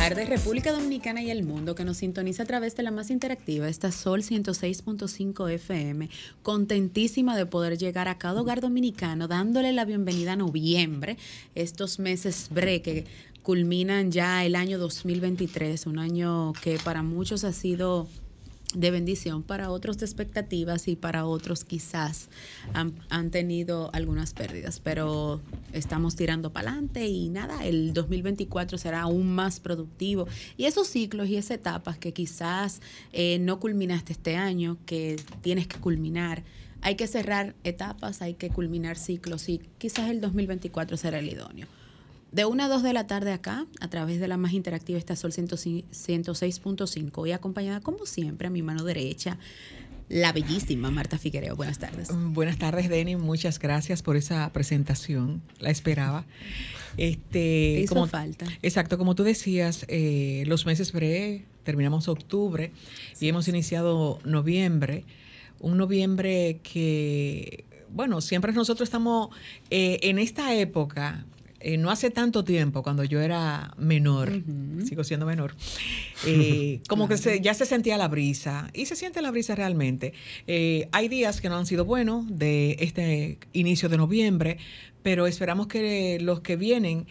Feliz tarde, República Dominicana y el mundo que nos sintoniza a través de la más interactiva, esta Sol 106.5 FM. Contentísima de poder llegar a cada hogar dominicano, dándole la bienvenida a noviembre, estos meses bre que culminan ya el año 2023, un año que para muchos ha sido de bendición, para otros de expectativas y para otros quizás han, han tenido algunas pérdidas, pero estamos tirando para adelante y nada, el 2024 será aún más productivo. Y esos ciclos y esas etapas que quizás eh, no culminaste este año, que tienes que culminar, hay que cerrar etapas, hay que culminar ciclos y quizás el 2024 será el idóneo. De 1 a 2 de la tarde acá, a través de la más interactiva esta Sol 106.5, hoy acompañada como siempre a mi mano derecha, la bellísima Marta Figuereo. Buenas tardes. Buenas tardes, Denny. Muchas gracias por esa presentación. La esperaba. Este, hizo como, falta. Exacto, como tú decías, eh, los meses bre, terminamos octubre y hemos iniciado noviembre. Un noviembre que, bueno, siempre nosotros estamos eh, en esta época eh, no hace tanto tiempo, cuando yo era menor, sigo siendo menor, eh, como que se, ya se sentía la brisa y se siente la brisa realmente. Eh, hay días que no han sido buenos de este inicio de noviembre, pero esperamos que los que vienen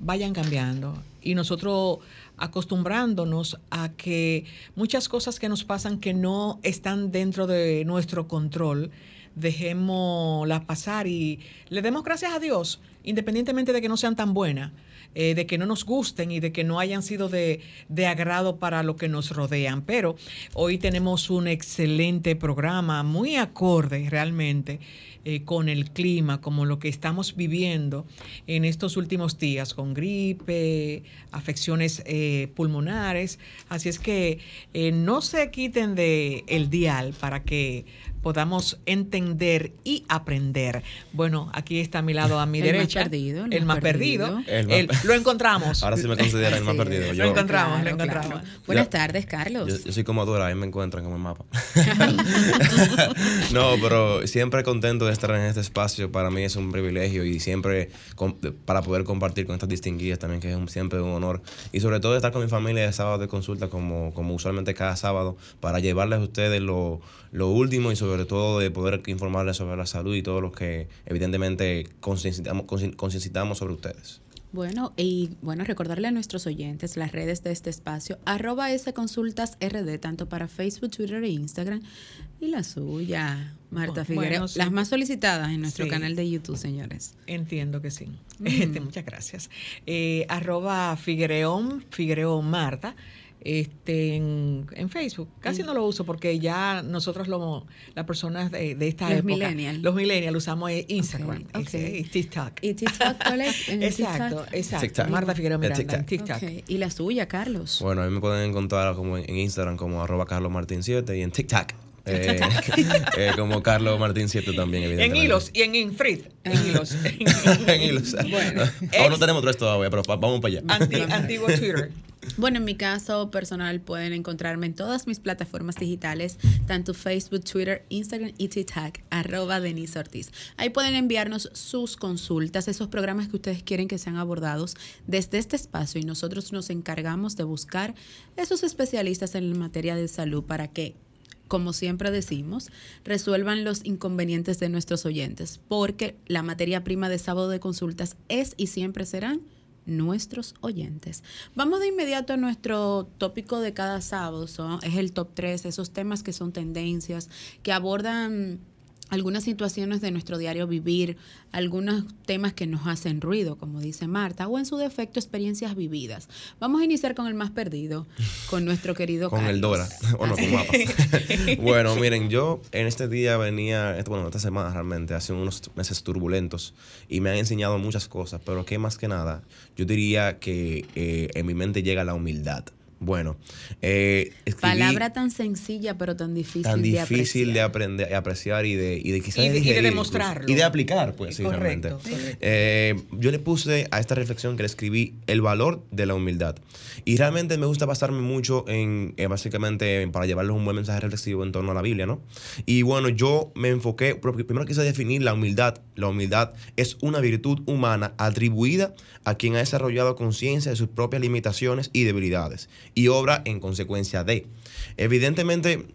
vayan cambiando. Y nosotros acostumbrándonos a que muchas cosas que nos pasan que no están dentro de nuestro control, dejémoslas pasar y le demos gracias a Dios, independientemente de que no sean tan buenas, eh, de que no nos gusten y de que no hayan sido de, de, agrado para lo que nos rodean. Pero hoy tenemos un excelente programa, muy acorde realmente eh, con el clima, como lo que estamos viviendo en estos últimos días, con gripe, afecciones eh, pulmonares. Así es que no se quiten de el dial para que podamos entender y aprender. Bueno, aquí está a mi lado, a mi El derecha. más perdido, el el más perdido. El más- El- lo encontramos. Ahora sí me considera el más Sí, perdido. Lo Yo, encontramos, lo encontramos. claro. Buenas Ya. tardes, Carlos. yo, yo soy como Dora, ahí me encuentran como el mapa. no, pero siempre contento de estar en este espacio. Para mí es un privilegio y siempre para poder compartir con estas distinguidas también, que es un- siempre un honor. Y sobre todo estar con mi familia de sábado de consulta, como, como usualmente cada sábado, para llevarles a ustedes lo, lo último y sobre todo de poder informarles sobre la salud y todo lo que evidentemente concienciamos sobre ustedes. Bueno, y bueno, recordarle a nuestros oyentes las redes de este espacio, arroba S Consultas RD, tanto para Facebook, Twitter e Instagram, y la suya, Marta Bueno, Figueroa. sí. Las más solicitadas en nuestro Sí. canal de YouTube, señores. Entiendo que sí. Mm. Este, muchas gracias. Eh, arroba Figuereón, Figuereón Marta. Este, en, en Facebook. Casi no lo uso porque ya nosotros, lo, las personas de, de esta Los época, millennial. los millennials, usamos eh, Instagram Ok, ok. ese, y TikTok. ¿Y TikTok cuál es? ¿En Exacto, TikTok? exacto. TikTok. Marta Figueroa En Miranda, en TikTok. Ok, Y la suya, Carlos. Bueno, a mí me pueden encontrar como en en Instagram como arroba carlosmartin7 y en TikTok eh, eh, como Carlos Martín 7 también, En hilos y en Infrit. En hilos. en hilos. Bueno, Aún no ex- tenemos tres todavía, pero vamos para allá. Anti- antiguo Twitter. Bueno, en mi caso personal pueden encontrarme en todas mis plataformas digitales, tanto Facebook, Twitter, Instagram y TikTok, arroba Denise Ortiz. Ahí pueden enviarnos sus consultas, esos programas que ustedes quieren que sean abordados desde este espacio y nosotros nos encargamos de buscar esos especialistas en materia de salud para que como siempre decimos, resuelvan los inconvenientes de nuestros oyentes, porque la materia prima de sábado de consultas es y siempre serán nuestros oyentes. Vamos de inmediato a nuestro tópico de cada sábado, es el top 3, esos temas que son tendencias, que abordan algunas situaciones de nuestro diario vivir, algunos temas que nos hacen ruido, como dice Marta, o en su defecto experiencias vividas. Vamos a iniciar con el más perdido, con nuestro querido Con el Dora, o no, con mapas. bueno, miren, yo en este día venía, bueno, esta semana realmente, hace unos meses turbulentos, y me han enseñado muchas cosas, pero que más que nada, yo diría que eh, en mi mente llega la humildad. Bueno, eh, palabra tan sencilla pero tan difícil tan difícil de, aprender, apreciar y de, y de quizás y de, demostrarlo. y de aplicar, pues, sí, correcto, eh, yo le puse a esta reflexión que le escribí el valor de la humildad. Y realmente me gusta pasarme mucho en, eh, básicamente para llevarles un buen mensaje reflexivo en torno a la Biblia, ¿no? Y bueno, yo me enfoqué, primero quise definir la humildad. La humildad es una virtud humana atribuida a quien ha desarrollado conciencia de sus propias limitaciones y debilidades y obra en consecuencia de. Evidentemente,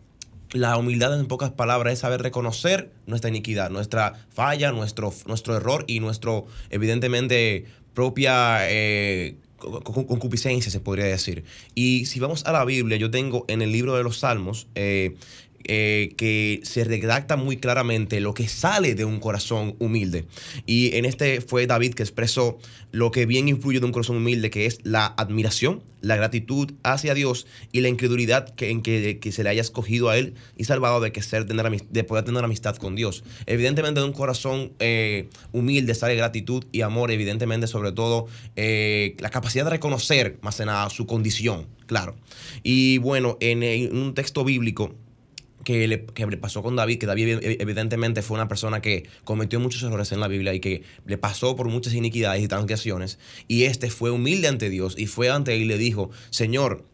la humildad en pocas palabras es saber reconocer nuestra iniquidad, nuestra falla, nuestro, nuestro error y nuestro, evidentemente, propia eh, concupiscencia, se podría decir. Y si vamos a la Biblia, yo tengo en el libro de los Salmos, eh, eh, que se redacta muy claramente lo que sale de un corazón humilde. Y en este fue David que expresó lo que bien influye de un corazón humilde, que es la admiración, la gratitud hacia Dios y la incredulidad que, en que, se le haya escogido a Él y salvado de, que ser, tener, de poder tener amistad con Dios. Evidentemente de un corazón eh, humilde sale gratitud y amor, evidentemente sobre todo eh, la capacidad de reconocer más que nada su condición, claro. Y bueno, en un texto bíblico, que le, pasó con David, que David evidentemente fue una persona que cometió muchos errores en la Biblia y que le pasó por muchas iniquidades y transgresiones, y este fue humilde ante Dios y fue ante él y le dijo, Señor,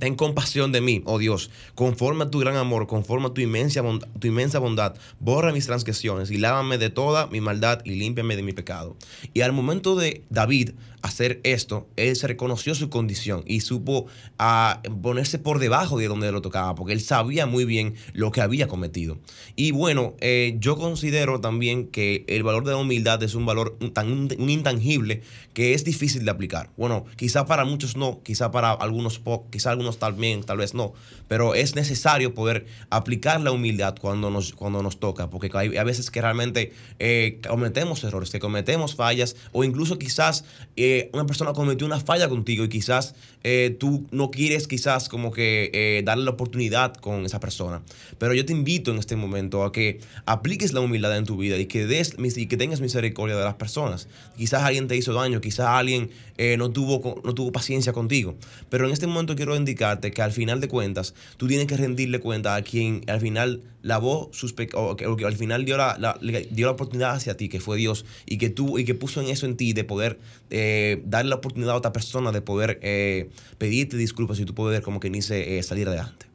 ten compasión de mí, oh Dios, conforme a tu gran amor, conforme a tu inmensa, bondad, tu inmensa bondad, borra mis transgresiones y lávame de toda mi maldad y límpiame de mi pecado. Y al momento de David hacer esto, él se reconoció su condición y supo ah, ponerse por debajo de donde lo tocaba, porque él sabía muy bien lo que había cometido. Y bueno, eh, yo considero también que el valor de la humildad es un valor tan intangible que es difícil de aplicar. Bueno, quizá para muchos no, quizá para algunos pocos, quizá algunos también, tal vez no, pero es necesario poder aplicar la humildad cuando nos, cuando nos toca, porque hay, a veces que realmente eh, cometemos errores, que cometemos fallas, o incluso quizás eh, una persona cometió una falla contigo y quizás eh, tú no quieres quizás como que darle la oportunidad con esa persona. Pero yo te invito en este momento a que apliques la humildad en tu vida y que, des, y que tengas misericordia de las personas. Quizás alguien te hizo daño, quizás alguien no, tuvo, no tuvo paciencia contigo, pero en este momento quiero indicarte que al final de cuentas tú tienes que rendirle cuenta a quien al final lavó sus pecados, o que al final dio la, dio la oportunidad hacia ti, que fue Dios, y que, tú, y que puso en eso en ti de poder eh, darle la oportunidad a otra persona de poder eh, pedirte disculpas y tú poder como que ni se eh, salir adelante.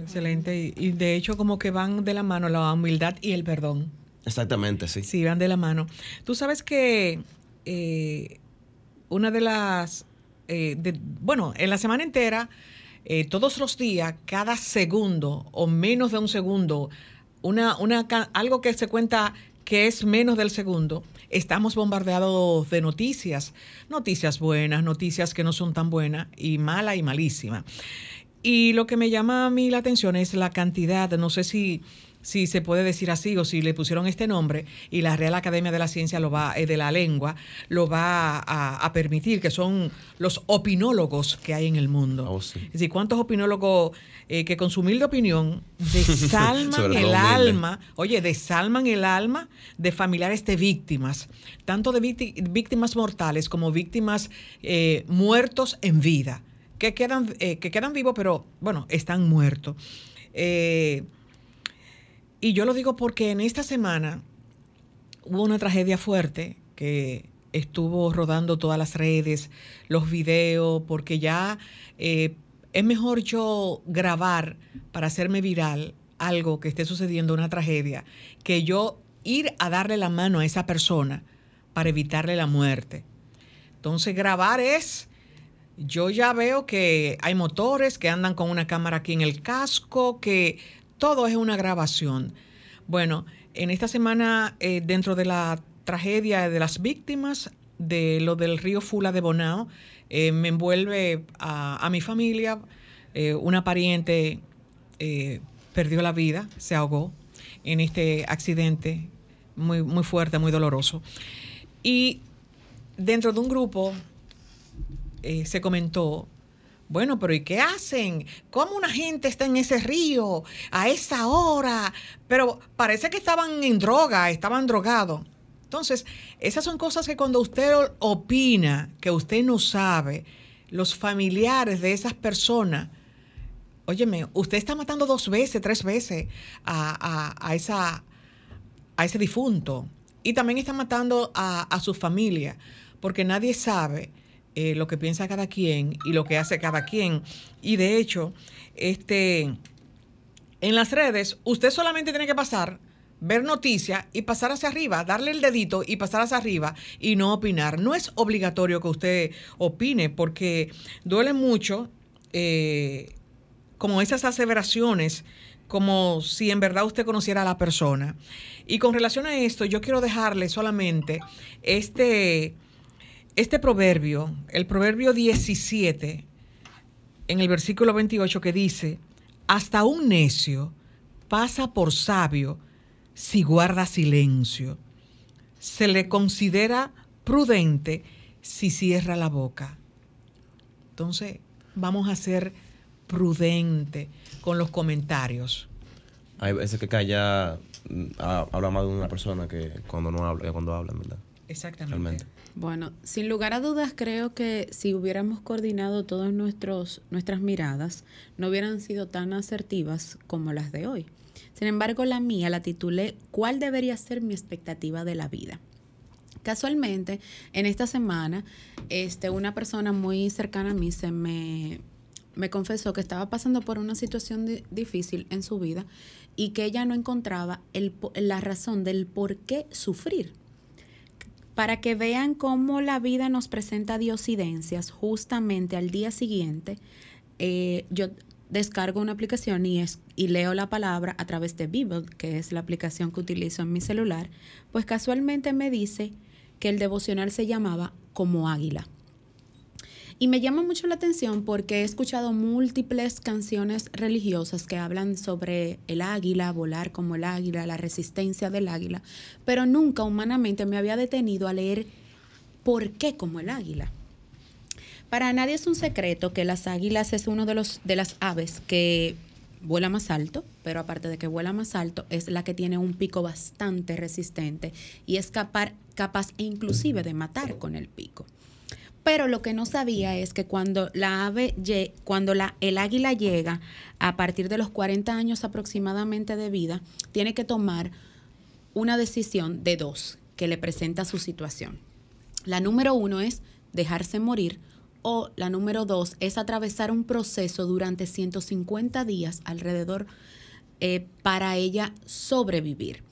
excelente. Y, de hecho como que van de la mano la humildad y el perdón. Exactamente, sí. Sí, van de la mano. Tú sabes que una de las... bueno, en la semana entera eh, todos los días, cada segundo o menos de un segundo, una, una, algo que se cuenta que es menos del segundo, estamos bombardeados de noticias, noticias buenas, noticias que no son tan buenas y mala y malísima. Y lo que me llama a mí la atención es la cantidad, no sé si si se puede decir así o si le pusieron este nombre y la Real Academia de la Ciencia lo va eh, de la lengua lo va a, permitir que son los opinólogos que hay en el mundo. Oh, es decir, cuántos opinólogos eh, que con su humilde opinión desalman el alma, oye, desalman el alma de familiares de víctimas, tanto de víctimas mortales como víctimas eh, muertos en vida, que quedan, que quedan vivos, pero bueno, están muertos. Y yo lo digo porque en esta semana hubo una tragedia fuerte que estuvo rodando todas las redes, los videos, porque ya eh, es mejor yo grabar para hacerme viral algo que esté sucediendo, una tragedia, que yo ir a darle la mano a esa persona para evitarle la muerte. Entonces grabar es, yo ya veo que hay motores que andan con una cámara aquí en el casco, que todo es una grabación. Bueno, en esta semana, eh, dentro de la tragedia de las víctimas de lo del río Fula de Bonao, eh, me envuelve a, mi familia. Eh, una pariente perdió la vida, se ahogó. en este accidente muy, muy fuerte, muy doloroso. Y dentro de un grupo se comentó, bueno, pero ¿y qué hacen? ¿Cómo una gente está en ese río a esa hora? Pero parece que estaban en droga, estaban drogados. Entonces, esas son cosas que cuando usted opina, que usted no sabe, los familiares de esas personas, óyeme, usted está matando dos veces, tres veces a, esa, a ese difunto. Y también está matando a, su familia, porque nadie sabe eh, lo que piensa cada quien y lo que hace cada quien. Y de hecho, este, en las redes, usted solamente tiene que pasar ver noticias y pasar hacia arriba, darle el dedito y pasar hacia arriba y no opinar. No es obligatorio que usted opine porque duele mucho eh, como esas aseveraciones, como si en verdad usted conociera a la persona. Y con relación a esto, yo quiero dejarle solamente este, este proverbio, el proverbio 17, en el versículo 28, que dice, hasta un necio pasa por sabio, si guarda silencio. Se le considera prudente si cierra la boca. Entonces, vamos a ser prudente con los comentarios. Hay veces que calla mm, habla más de una persona que cuando no habla, cuando habla, ¿verdad? Exactamente. Bueno, sin lugar a dudas creo que si hubiéramos coordinado todas nuestras miradas, no hubieran sido tan asertivas como las de hoy. Sin embargo, la mía la titulé ¿Cuál debería ser mi expectativa de la vida? Casualmente, en esta semana, este, una persona muy cercana a mí se me, me confesó que estaba pasando por una situación difícil en su vida y que ella no encontraba el, la razón del por qué sufrir. Para que vean cómo la vida nos presenta diosidencias, justamente al día siguiente, eh, yo descargo una aplicación y, es, y leo la palabra a través de Bible, que es la aplicación que utilizo en mi celular, pues casualmente me dice que el devocional se llamaba Como Águila. Y me llama mucho la atención porque he escuchado múltiples canciones religiosas que hablan sobre el águila, volar como el águila, la resistencia del águila, pero nunca humanamente me había detenido a leer por qué como el águila. Para nadie es un secreto que las águilas es uno de los de las aves que vuela más alto, pero aparte de que vuela más alto, es la que tiene un pico bastante resistente y es capaz, capaz inclusive de matar con el pico. Pero lo que no sabía es que cuando la ave, cuando la, el águila llega a partir de los 40 años aproximadamente de vida, tiene que tomar una decisión de dos que le presenta su situación. La número uno es dejarse morir o la número dos es atravesar un proceso durante 150 días alrededor eh, para ella sobrevivir.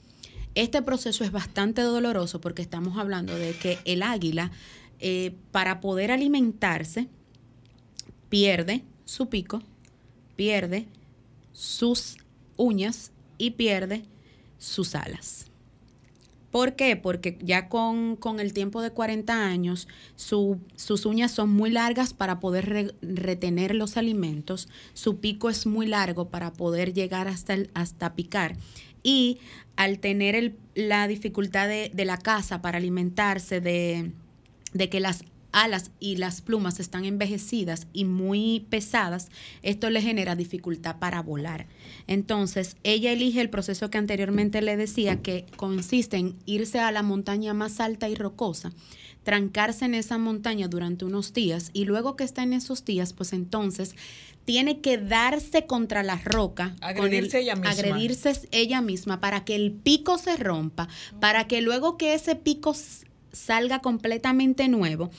Este proceso es bastante doloroso porque estamos hablando de que el águila, eh, para poder alimentarse, pierde su pico, pierde sus uñas y pierde sus alas. ¿Por qué? Porque ya con, el tiempo de 40 años, sus uñas son muy largas para poder retener los alimentos, su pico es muy largo para poder llegar hasta, hasta picar y al tener la dificultad de, de, la caza para alimentarse, de, de que las alas y las plumas están envejecidas y muy pesadas, esto le genera dificultad para volar. Entonces, ella elige el proceso que anteriormente le decía, que consiste en irse a la montaña más alta y rocosa, trancarse en esa montaña durante unos días y luego que está en esos días, pues entonces tiene que darse contra la roca, agredirse, ella, misma. agredirse ella misma para que el pico se rompa, para que luego que ese pico salga completamente nuevo,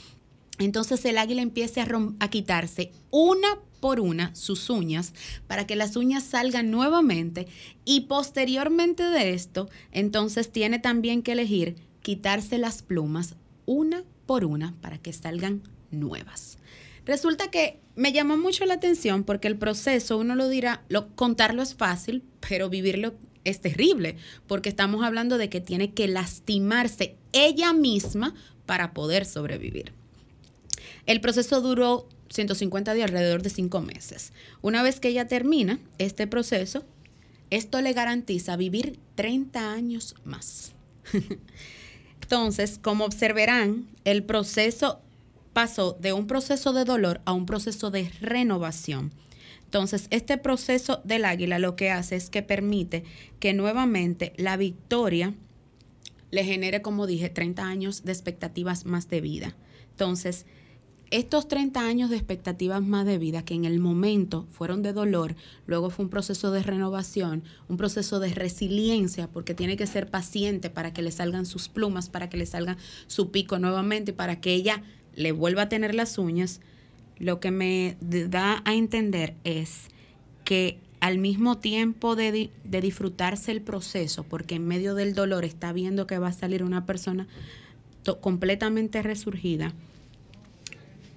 entonces el águila empieza a, quitarse una por una sus uñas para que las uñas salgan nuevamente y posteriormente de esto, entonces tiene también que elegir quitarse las plumas una por una para que salgan nuevas. Resulta que me llamó mucho la atención porque el proceso, uno lo dirá, lo, contarlo es fácil, pero vivirlo es terrible, porque estamos hablando de que tiene que lastimarse ella misma para poder sobrevivir. El proceso duró 150 días, alrededor de cinco meses. Una vez que ella termina este proceso, esto le garantiza vivir 30 años más. Entonces, como observarán, el proceso pasó de un proceso de dolor a un proceso de renovación. Entonces, este proceso del águila lo que hace es que permite que nuevamente la victoria le genere, como dije, 30 años de expectativas más de vida. Entonces, estos 30 años de expectativas más de vida, que en el momento fueron de dolor, luego fue un proceso de renovación, un proceso de resiliencia, porque tiene que ser paciente para que le salgan sus plumas, para que le salga su pico nuevamente, para que ella le vuelva a tener las uñas, lo que me da a entender es que al mismo tiempo de, disfrutarse el proceso, porque en medio del dolor está viendo que va a salir una persona completamente resurgida,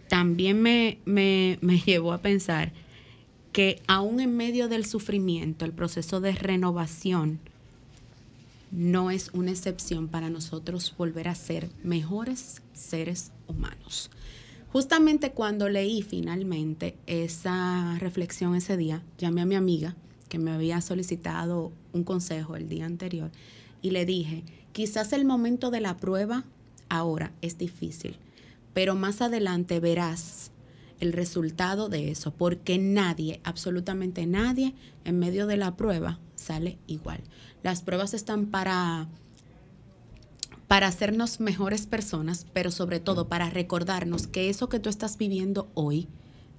también me, me, me llevó a pensar que aún en medio del sufrimiento, el proceso de renovación no es una excepción para nosotros volver a ser mejores seres humanos. Justamente cuando leí finalmente esa reflexión ese día, llamé a mi amiga que me había solicitado un consejo el día anterior y le dije, quizás el momento de la prueba ahora es difícil, pero más adelante verás el resultado de eso, porque nadie, absolutamente nadie, en medio de la prueba sale igual. Las pruebas están para para hacernos mejores personas, pero sobre todo para recordarnos que eso que tú estás viviendo hoy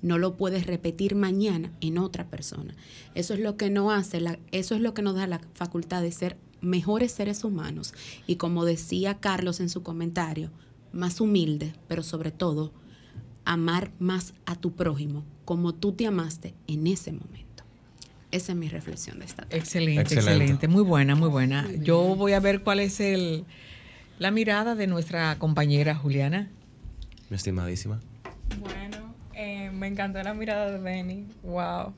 no lo puedes repetir mañana en otra persona. Eso es lo que no hace, la, eso es lo que nos da la facultad de ser mejores seres humanos y como decía Carlos en su comentario, más humilde, pero sobre todo amar más a tu prójimo como tú te amaste en ese momento. Esa es mi reflexión de esta tarde. Excelente, excelente, excelente. Muy buena, muy buena. Yo voy a ver cuál es el la mirada de nuestra compañera Juliana. Mi estimadísima. Bueno, eh, me encantó la mirada de Benny. Wow.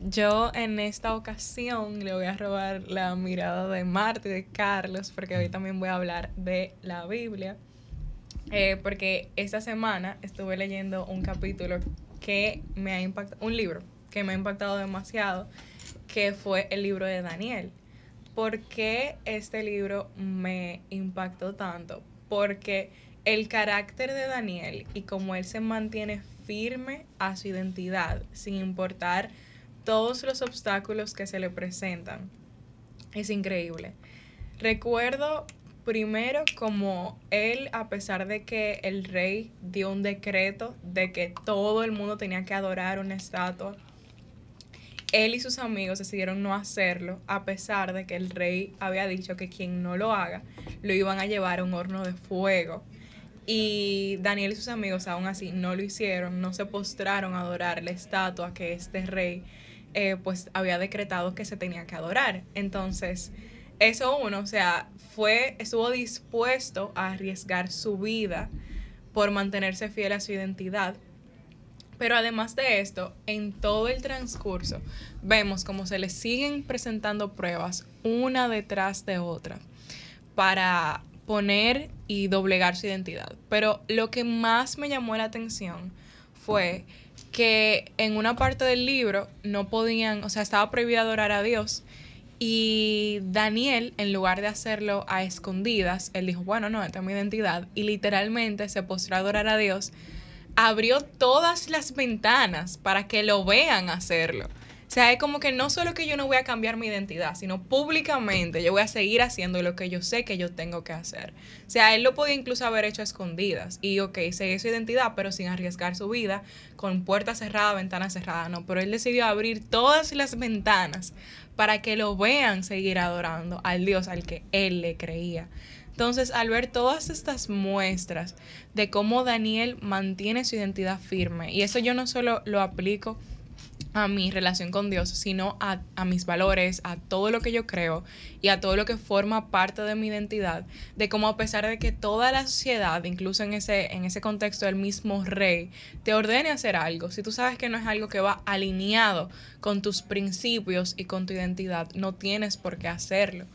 Yo en esta ocasión le voy a robar la mirada de Marta y de Carlos, porque hoy también voy a hablar de la Biblia. Eh, porque esta semana estuve leyendo un capítulo que me ha impactado, un libro que me ha impactado demasiado, que fue el libro de Daniel. ¿Por qué este libro me impactó tanto? Porque el carácter de Daniel y cómo él se mantiene firme a su identidad, sin importar todos los obstáculos que se le presentan, es increíble. Recuerdo primero como él, a pesar de que el rey dio un decreto de que todo el mundo tenía que adorar una estatua, él y sus amigos decidieron no hacerlo, a pesar de que el rey había dicho que quien no lo haga lo iban a llevar a un horno de fuego. Y Daniel y sus amigos aún así no lo hicieron, no se postraron a adorar la estatua que este rey eh, pues había decretado que se tenía que adorar. Entonces, eso uno, o sea, fue, estuvo dispuesto a arriesgar su vida por mantenerse fiel a su identidad pero además de esto, en todo el transcurso vemos como se le siguen presentando pruebas una detrás de otra para poner y doblegar su identidad. Pero lo que más me llamó la atención fue que en una parte del libro no podían, o sea, estaba prohibido adorar a Dios. Y Daniel, en lugar de hacerlo a escondidas, él dijo, bueno, no, esta es mi identidad. Y literalmente se postró a adorar a Dios abrió todas las ventanas para que lo vean hacerlo. O sea, es como que no solo que yo no voy a cambiar mi identidad, sino públicamente yo voy a seguir haciendo lo que yo sé que yo tengo que hacer. O sea, él lo podía incluso haber hecho a escondidas y, ok, seguir su identidad, pero sin arriesgar su vida, con puertas cerradas, ventanas cerradas, no. Pero él decidió abrir todas las ventanas para que lo vean seguir adorando al Dios al que él le creía. Entonces, al ver todas estas muestras de cómo Daniel mantiene su identidad firme, y eso yo no solo lo aplico a mi relación con Dios, sino a, mis valores, a todo lo que yo creo y a todo lo que forma parte de mi identidad, de cómo a pesar de que toda la sociedad, incluso en ese, en ese contexto del mismo rey, te ordene hacer algo, si tú sabes que no es algo que va alineado con tus principios y con tu identidad, no tienes por qué hacerlo.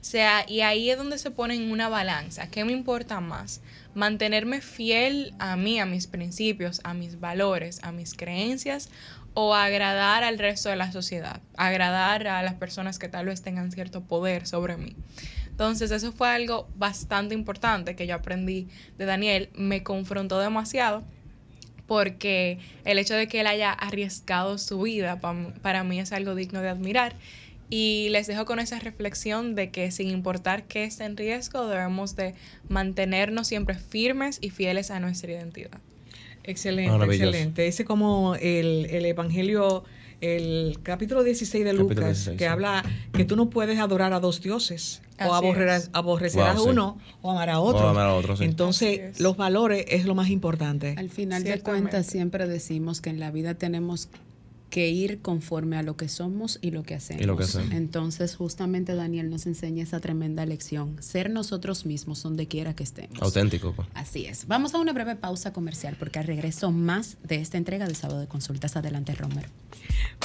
Sea, y ahí es donde se pone en una balanza. ¿Qué me importa más? Mantenerme fiel a mí, a mis principios, a mis valores, a mis creencias, o agradar al resto de la sociedad, agradar a las personas que tal vez tengan cierto poder sobre mí. Entonces eso fue algo bastante importante que yo aprendí de Daniel, me confrontó demasiado porque el hecho de que él haya arriesgado su vida para mí es algo digno de admirar. Y les dejo con esa reflexión de que sin importar qué esté en riesgo, debemos de mantenernos siempre firmes y fieles a nuestra identidad. Excelente, excelente. Ese como el, el Evangelio el capítulo 16 de Lucas, que habla que tú no puedes adorar a dos dioses, o aborrecerás a uno o amar a otro. Entonces, los valores es lo más importante. Al final de cuentas, siempre decimos que en la vida tenemos que ir conforme a lo que somos y lo que hacemos. Entonces, justamente Daniel nos enseña esa tremenda lección, ser nosotros mismos donde quiera que estemos. Auténtico. Pues. Así es. Vamos a una breve pausa comercial porque al regreso más de esta entrega de Sábado de Consultas. Adelante, Romer.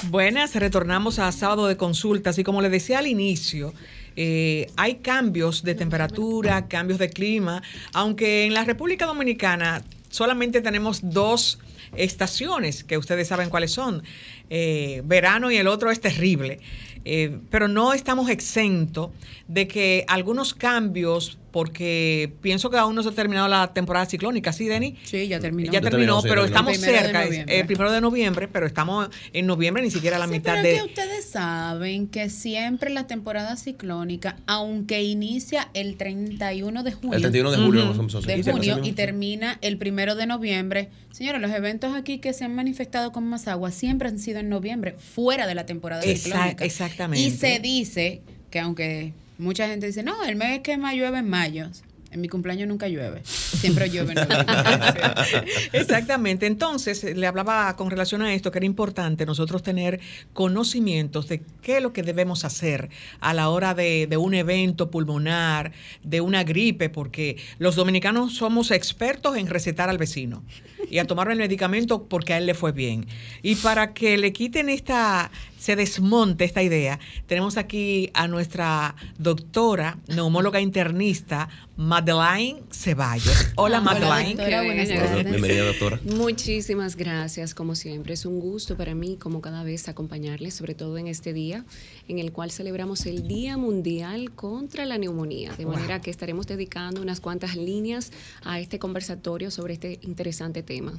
Buenas, retornamos a Sábado de Consultas y como le decía al inicio, eh, hay cambios de temperatura, cambios de clima, aunque en la República Dominicana solamente tenemos dos estaciones, que ustedes saben cuáles son, eh, verano y el otro es terrible. Eh, pero no estamos exentos de que algunos cambios, porque pienso que aún no se ha terminado la temporada ciclónica, ¿sí, Denny? Sí, ya terminó. Ya terminó, pero estamos cerca, el primero de noviembre, pero estamos en noviembre ni siquiera a la mitad de... Que ustedes saben que siempre la temporada ciclónica, aunque inicia el 31 de junio, el 31 de julio, de junio y termina el primero de noviembre, señores, los eventos aquí que se han manifestado con más agua siempre han sido en noviembre, fuera de la temporada ciclónica. Exactamente. Y se dice que aunque mucha gente dice, no, el mes que más llueve en mayo. En mi cumpleaños nunca llueve, siempre llueve en Exactamente. Entonces, le hablaba con relación a esto que era importante nosotros tener conocimientos de qué es lo que debemos hacer a la hora de, de un evento pulmonar, de una gripe, porque los dominicanos somos expertos en recetar al vecino y a tomar el medicamento porque a él le fue bien. Y para que le quiten esta se desmonte esta idea, tenemos aquí a nuestra doctora, neumóloga internista, Madeleine Ceballos. Hola, Madeleine. Bienvenida, doctora. Muchísimas gracias, como siempre. Es un gusto para mí, como cada vez, acompañarles, sobre todo en este día en el cual celebramos el Día Mundial contra la Neumonía. De manera que estaremos dedicando unas cuantas líneas a este conversatorio sobre este interesante tema.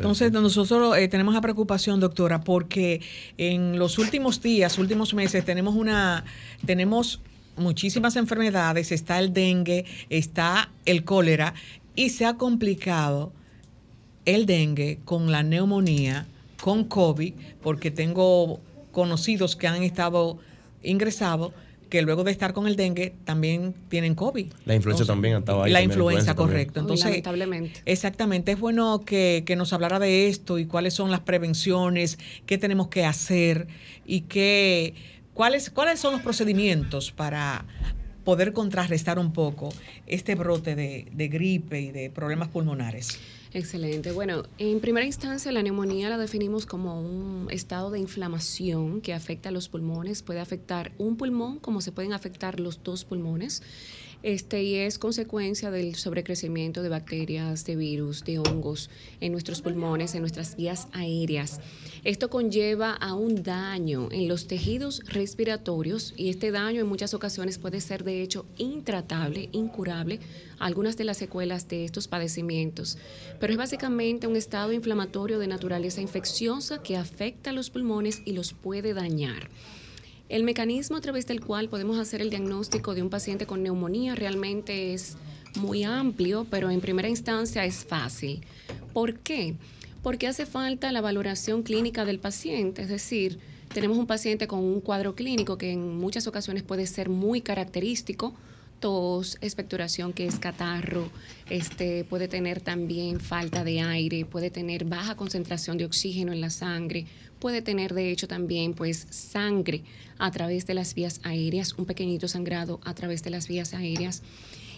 Entonces, nosotros eh, tenemos la preocupación, doctora, porque en los últimos días, últimos meses, tenemos una, tenemos muchísimas enfermedades, está el dengue, está el cólera, y se ha complicado el dengue con la neumonía, con COVID, porque tengo conocidos que han estado ingresados que luego de estar con el dengue también tienen COVID. La influenza también estaba ahí. La influenza, correcto. Entonces, lamentablemente. Exactamente. Es bueno que, que, nos hablara de esto y cuáles son las prevenciones, qué tenemos que hacer y qué, cuáles, cuáles son los procedimientos para poder contrarrestar un poco este brote de, de gripe y de problemas pulmonares. Excelente. Bueno, en primera instancia la neumonía la definimos como un estado de inflamación que afecta a los pulmones. Puede afectar un pulmón como se pueden afectar los dos pulmones este, y es consecuencia del sobrecrecimiento de bacterias, de virus, de hongos en nuestros pulmones, en nuestras vías aéreas. Esto conlleva a un daño en los tejidos respiratorios y este daño en muchas ocasiones puede ser de hecho intratable, incurable, algunas de las secuelas de estos padecimientos. Pero es básicamente un estado inflamatorio de naturaleza infecciosa que afecta a los pulmones y los puede dañar. El mecanismo a través del cual podemos hacer el diagnóstico de un paciente con neumonía realmente es muy amplio, pero en primera instancia es fácil. ¿Por qué? Porque hace falta la valoración clínica del paciente, es decir, tenemos un paciente con un cuadro clínico que en muchas ocasiones puede ser muy característico, tos, expectoración que es catarro, este puede tener también falta de aire, puede tener baja concentración de oxígeno en la sangre, puede tener de hecho también pues sangre a través de las vías aéreas, un pequeñito sangrado a través de las vías aéreas.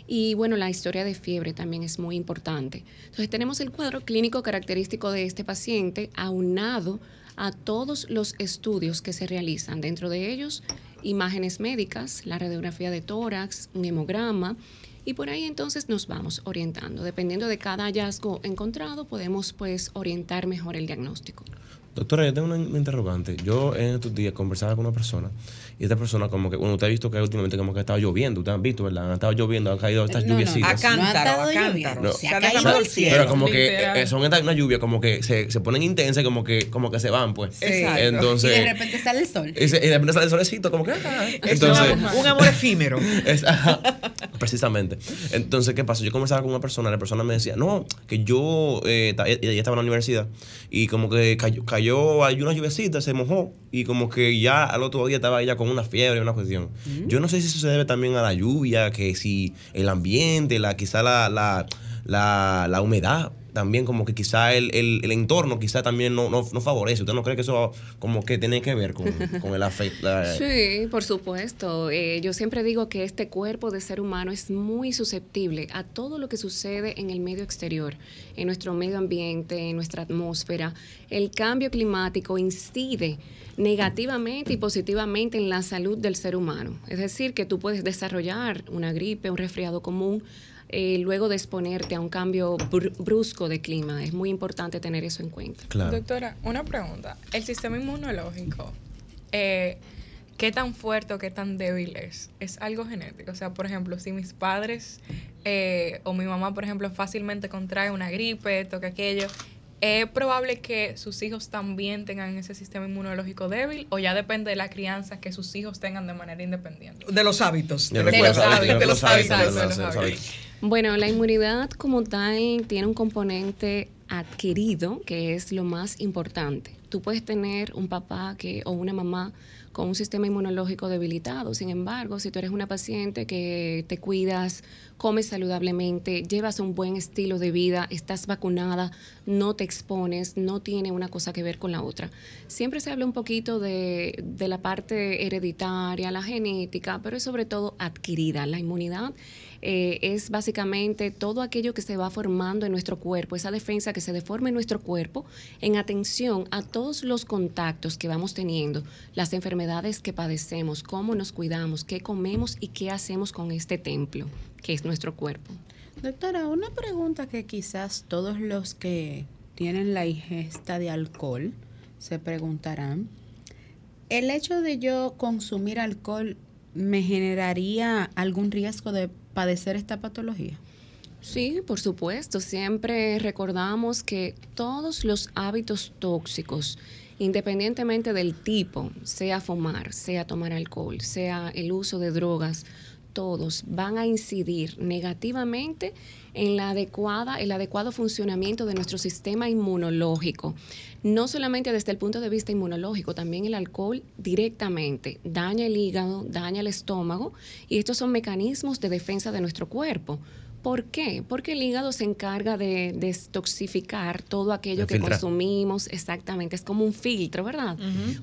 Y bueno, la historia de fiebre también es muy importante. Entonces tenemos el cuadro clínico característico de este paciente aunado a todos los estudios que se realizan, dentro de ellos imágenes médicas, la radiografía de tórax, un hemograma, y por ahí entonces nos vamos orientando. Dependiendo de cada hallazgo encontrado, podemos pues orientar mejor el diagnóstico. Doctora, yo tengo una, una interrogante. Yo en estos días conversaba con una persona y esta persona como que, bueno, usted ha visto que últimamente como que ha estado lloviendo, ustedes han visto, ¿verdad? Han estado lloviendo, han caído estas No, no, lluviecitas. No ha cántaro, a lloviendo, cántaro. se Se ha caído el cielo. Pero como que Literal. eh, son estas una lluvia como que se, se ponen intensas y como que, como que se van, pues. Exacto. Y Entonces, de repente sale el sol. y, se- y de repente sale el solecito, como que. ah, Es Entonces, un, un amor efímero. es- ajá, precisamente. Entonces, ¿qué pasó? Yo conversaba con una persona, la persona me decía, no, que yo, eh, ella estaba en la universidad y como que cayó, cayó hay una lluvecita, se mojó y como que ya al otro día estaba ella con una fiebre, una cuestión. Yo no sé si eso se debe también a la lluvia, que si el ambiente, la quizá la, la, la, la humedad. También como que quizá el, el, el entorno quizá también no, no, no favorece. ¿Usted no cree que eso como que tiene que ver con, con el afecto? Sí, por supuesto. Eh, yo siempre digo que este cuerpo de ser humano es muy susceptible a todo lo que sucede en el medio exterior, en nuestro medio ambiente, en nuestra atmósfera. El cambio climático incide negativamente y positivamente en la salud del ser humano. Es decir, que tú puedes desarrollar una gripe, un resfriado común, eh, luego de exponerte a un cambio br- brusco de clima. Es muy importante tener eso en cuenta. Claro. Doctora, una pregunta. El sistema inmunológico, eh, ¿qué tan fuerte o qué tan débil es? ¿Es algo genético? O sea, por ejemplo, si mis padres eh, o mi mamá, por ejemplo, fácilmente contrae una gripe, toca aquello, ¿es probable que sus hijos también tengan ese sistema inmunológico débil o ya depende de la crianza que sus hijos tengan de manera independiente? De los hábitos. Creo que los hábitos, sabe, los hábitos. Bueno, la inmunidad como tal tiene un componente adquirido que es lo más importante. Tú puedes tener un papá que, o una mamá con un sistema inmunológico debilitado. Sin embargo, si tú eres una paciente que te cuidas, comes saludablemente, llevas un buen estilo de vida, estás vacunada, no te expones, no tiene una cosa que ver con la otra. Siempre se habla un poquito de, de la parte hereditaria, la genética, pero es sobre todo adquirida. La inmunidad eh, es básicamente todo aquello que se va formando en nuestro cuerpo, esa defensa que se deforma en nuestro cuerpo en atención a todos los contactos que vamos teniendo, las enfermedades que padecemos, cómo nos cuidamos, qué comemos y qué hacemos con este templo, que es nuestro cuerpo. Doctora, una pregunta que quizás todos los que tienen la ingesta de alcohol se preguntarán. ¿El hecho de yo consumir alcohol me generaría algún riesgo de padecer esta patología? Sí, por supuesto. Siempre recordamos que todos los hábitos tóxicos, independientemente del tipo, sea fumar, sea tomar alcohol, sea el uso de drogas, todos van a incidir negativamente en la adecuada, el adecuado funcionamiento de nuestro sistema inmunológico. No solamente desde el punto de vista inmunológico, también el alcohol directamente daña el hígado, daña el estómago y estos son mecanismos de defensa de nuestro cuerpo. ¿Por qué? Porque el hígado se encarga de destoxificar todo aquello que consumimos, exactamente, es como un filtro, ¿verdad?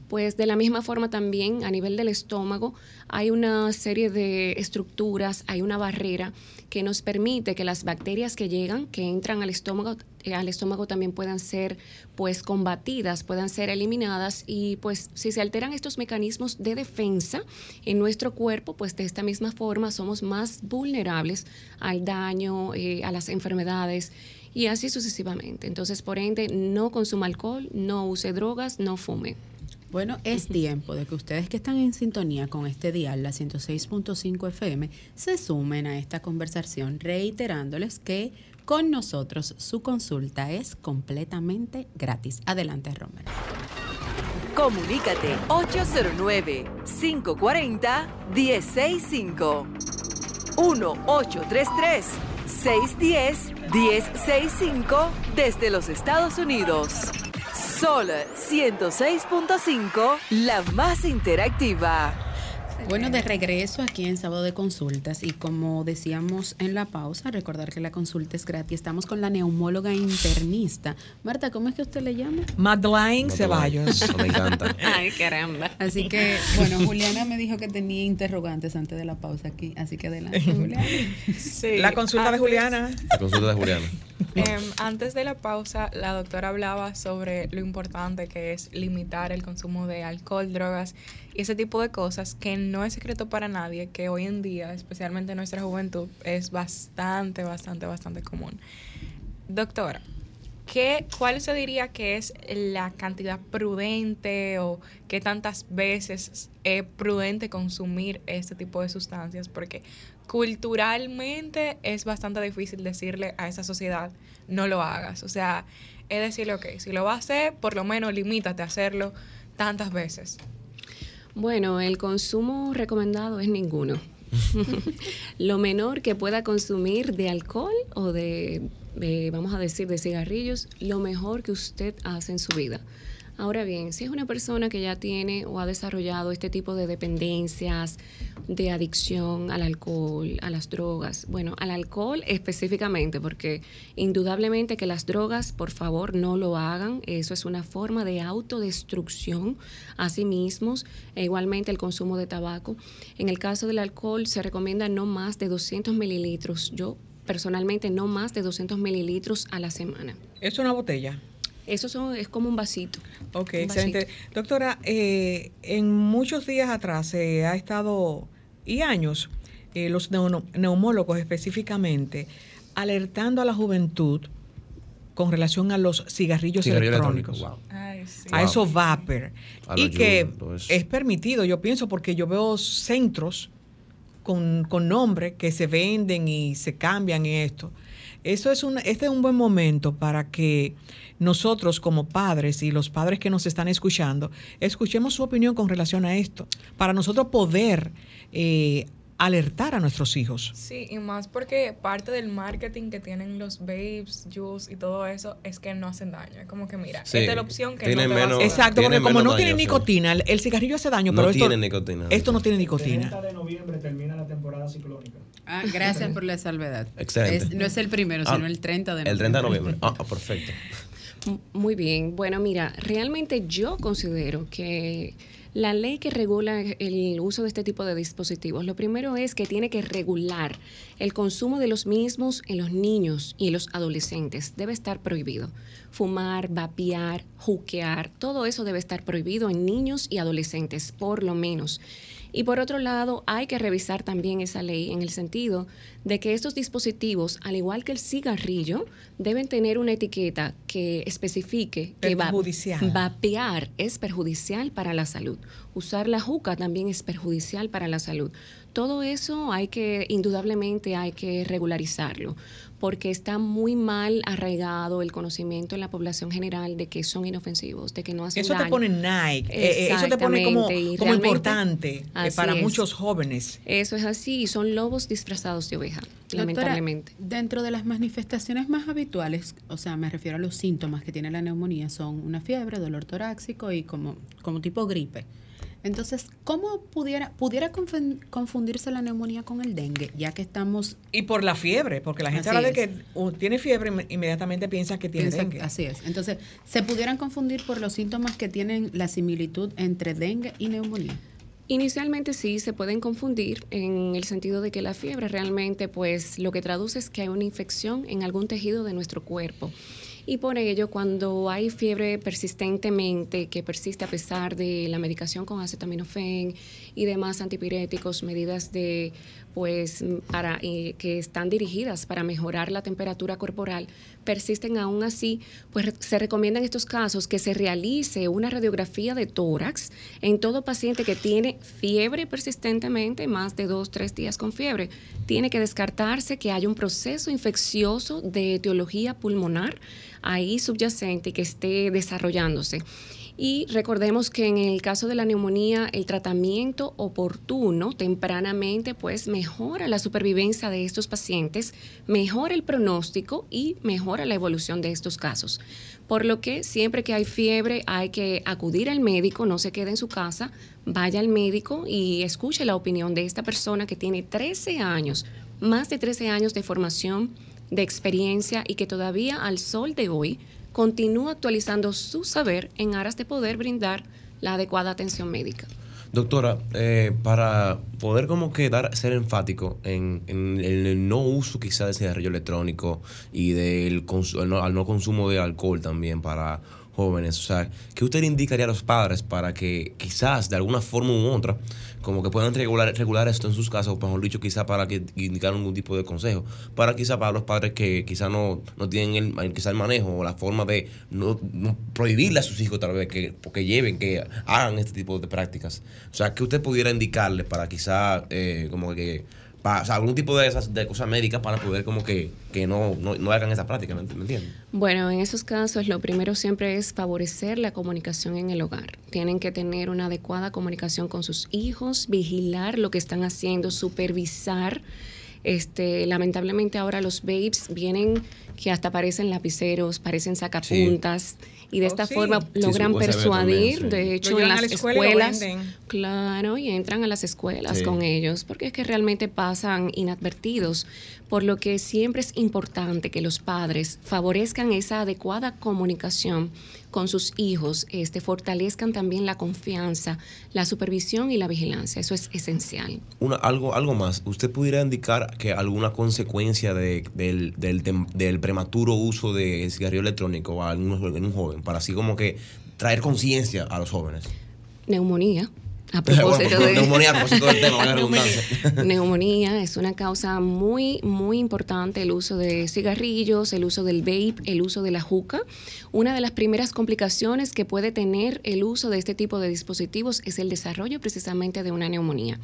Pues de la misma forma también a nivel del estómago hay una serie de estructuras, hay una barrera que nos permite que las bacterias que llegan, que entran al estómago, al estómago también puedan ser pues combatidas, puedan ser eliminadas y pues si se alteran estos mecanismos de defensa en nuestro cuerpo, pues de esta misma forma somos más vulnerables al daño, eh, a las enfermedades y así sucesivamente. Entonces, por ende, no consuma alcohol, no use drogas, no fume. Bueno, es tiempo de que ustedes que están en sintonía con este dial, la 106.5 FM, se sumen a esta conversación, reiterándoles que con nosotros su consulta es completamente gratis. Adelante, Romer. Comunícate 809-540-1065. 1-833-610-1065 desde los Estados Unidos. Sol 106.5, la más interactiva. Bueno, de regreso aquí en Sábado de Consultas y como decíamos en la pausa, recordar que la consulta es gratis. Estamos con la neumóloga internista. Marta, ¿cómo es que usted le llama? Te Ceballos. me encanta. Ay, caramba. Así que, bueno, Juliana me dijo que tenía interrogantes antes de la pausa aquí, así que adelante, Juliana. Sí, La consulta de antes- Juliana. La consulta de Juliana. Em, antes de la pausa, la doctora hablaba sobre lo importante que es limitar el consumo de alcohol, drogas y ese tipo de cosas que no es secreto para nadie, que hoy en día, especialmente en nuestra juventud, es bastante, bastante, bastante común. Doctora, ¿qué, ¿cuál se diría que es la cantidad prudente o qué tantas veces es prudente consumir este tipo de sustancias? Porque culturalmente es bastante difícil decirle a esa sociedad, no lo hagas. O sea, es decirle, ok, si lo vas a hacer, por lo menos limítate a hacerlo tantas veces. Bueno, el consumo recomendado es ninguno. lo menor que pueda consumir de alcohol o de, vamos a decir, de cigarrillos, lo mejor que usted hace en su vida. Ahora bien, si es una persona que ya tiene o ha desarrollado este tipo de dependencias, de adicción al alcohol, a las drogas, bueno, al alcohol específicamente, porque indudablemente que las drogas, por favor, no lo hagan, eso es una forma de autodestrucción a sí mismos, e igualmente el consumo de tabaco. En el caso del alcohol se recomienda no más de 200 mililitros, yo personalmente no más de 200 mililitros a la semana. ¿Es una botella? Eso es como un vasito. Ok, excelente. Doctora, eh, en muchos días atrás se ha estado, y años, eh, los neumólogos específicamente, alertando a la juventud con relación a los cigarrillos electrónicos, a esos vapor, y que es permitido, yo pienso, porque yo veo centros con, con nombre que se venden y se cambian y esto. Eso es un, este es un buen momento para que nosotros como padres y los padres que nos están escuchando, escuchemos su opinión con relación a esto, para nosotros poder eh, alertar a nuestros hijos. Sí, y más porque parte del marketing que tienen los babes, juice y todo eso es que no hacen daño. Es como que mira, esta es la opción que no te menos, Exacto, porque como no tiene nicotina, el, cigarrillo hace daño, pero esto, nicotina, esto no tiene nicotina. El 30 de noviembre termina la temporada ciclónica. Ah, gracias por la salvedad. Excelente. no es el primero, sino el 30 de noviembre. El 30 de noviembre. Ah, perfecto. Muy bien. Bueno, mira, realmente yo considero que la ley que regula el uso de este tipo de dispositivos, lo primero es que tiene que regular el consumo de los mismos en los niños y los adolescentes. Debe estar prohibido. Fumar, vapear, juquear, todo eso debe estar prohibido en niños y adolescentes, por lo menos. Y por otro lado, hay que revisar también esa ley en el sentido de que estos dispositivos, al igual que el cigarrillo, deben tener una etiqueta que especifique que vapear es perjudicial para la salud. Usar la juca también es perjudicial para la salud. Todo eso hay que, indudablemente, hay que regularizarlo porque está muy mal arraigado el conocimiento en la población general de que son inofensivos, de que no hacen eso daño. Te pone Nike, eh, eh, eso te pone como, importante eh, para muchos jóvenes. Eso es así, son lobos disfrazados de oveja, lamentablemente. Dentro de las manifestaciones más habituales, o sea, me refiero a los síntomas que tiene la neumonía, son una fiebre, dolor torácico y como, como tipo gripe. Entonces, ¿cómo pudiera, pudiera confundirse la neumonía con el dengue, ya que estamos... Y por la fiebre, porque la gente habla de que tiene fiebre, inmediatamente piensa que tiene dengue. Así es. Entonces, ¿se pudieran confundir por los síntomas que tienen la similitud entre dengue y neumonía? Inicialmente sí se pueden confundir en el sentido de que la fiebre realmente pues lo que traduce es que hay una infección en algún tejido de nuestro cuerpo y por ello cuando hay fiebre persistentemente que persiste a pesar de la medicación con acetaminofén y demás antipiréticos, medidas de pues para eh, que están dirigidas para mejorar la temperatura corporal, persisten aún así, pues se recomienda en estos casos que se realice una radiografía de tórax en todo paciente que tiene fiebre persistentemente, más de dos, tres días con fiebre. Tiene que descartarse que haya un proceso infeccioso de etiología pulmonar ahí subyacente que esté desarrollándose. Y recordemos que en el caso de la neumonía, el tratamiento oportuno tempranamente pues mejora la supervivencia de estos pacientes, mejora el pronóstico y mejora la evolución de estos casos. Por lo que siempre que hay fiebre hay que acudir al médico, no se quede en su casa, vaya al médico y escuche la opinión de esta persona que tiene 13 años, más de 13 años de formación de experiencia y que todavía al sol de hoy continúa actualizando su saber en aras de poder brindar la adecuada atención médica. Doctora, eh, para poder como que dar, ser enfático en, el no uso quizá de cigarrillo electrónico y del al no consumo de alcohol también para jóvenes. O sea, ¿qué usted indicaría a los padres para que quizás de alguna forma u otra, como que puedan regular, regular esto en sus casas, o mejor dicho, quizás para que indicar algún tipo de consejo, para quizás para los padres que quizás no, no tienen el, quizá el manejo o la forma de no, prohibirle a sus hijos tal vez que, que lleven, que hagan este tipo de prácticas. O sea, ¿qué usted pudiera indicarles para quizás eh, como que o sea, algún tipo de esas de cosas médicas para poder como que, que no, no, no hagan esa práctica, ¿me, me entiendes? Bueno, en esos casos lo primero siempre es favorecer la comunicación en el hogar. Tienen que tener una adecuada comunicación con sus hijos, vigilar lo que están haciendo, supervisar. Este, lamentablemente ahora los babes vienen que hasta parecen lapiceros, parecen sacapuntas y de Oh, esta sí. forma logran persuadir, también, sí. de hecho en las la escuela escuelas, claro, y entran a las escuelas Sí. con ellos, porque es que realmente pasan inadvertidos, por lo que siempre es importante que los padres favorezcan esa adecuada comunicación con sus hijos, este, fortalezcan también la confianza, la supervisión y la vigilancia. Eso es esencial. Una, algo, algo más, ¿usted pudiera indicar que alguna consecuencia de- del, del prematuro uso de cigarrillo electrónico a un, en un joven, para así como que traer conciencia a los jóvenes? Neumonía. A propósito de neumonía, a propósito del tema. Neumonía es una causa muy, muy importante el uso de cigarrillos, el uso del vape, el uso de la juca. Una de las primeras complicaciones que puede tener el uso de este tipo de dispositivos es el desarrollo precisamente de una neumonía.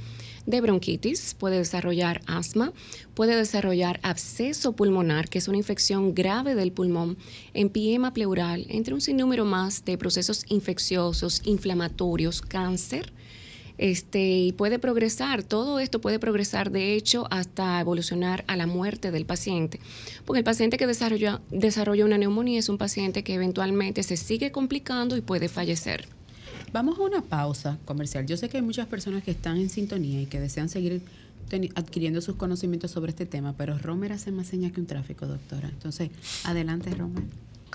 De bronquitis, puede desarrollar asma, puede desarrollar absceso pulmonar, que es una infección grave del pulmón, empiema pleural, entre un sinnúmero más de procesos infecciosos, inflamatorios, cáncer este, y puede progresar, todo esto puede progresar de hecho hasta evolucionar a la muerte del paciente, porque el paciente que desarrolla, desarrolla una neumonía es un paciente que eventualmente se sigue complicando y puede fallecer. Vamos a una pausa comercial. Yo sé que hay muchas personas que están en sintonía y que desean seguir adquiriendo sus conocimientos sobre este tema, pero Romer hace más señas que un tráfico, doctora. Entonces, adelante, Romer.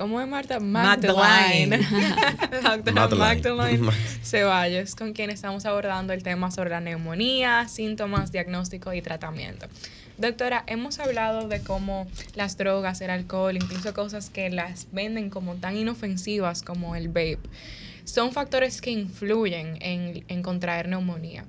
¿Cómo es Marta? Magdalene. Magdalene. Doctora Magdalene. Magdalene Ceballos, con quien estamos abordando el tema sobre la neumonía, síntomas, diagnóstico y tratamiento. Doctora, hemos hablado de cómo las drogas, el alcohol, incluso cosas que las venden como tan inofensivas como el vape, son factores que influyen en, en contraer neumonía.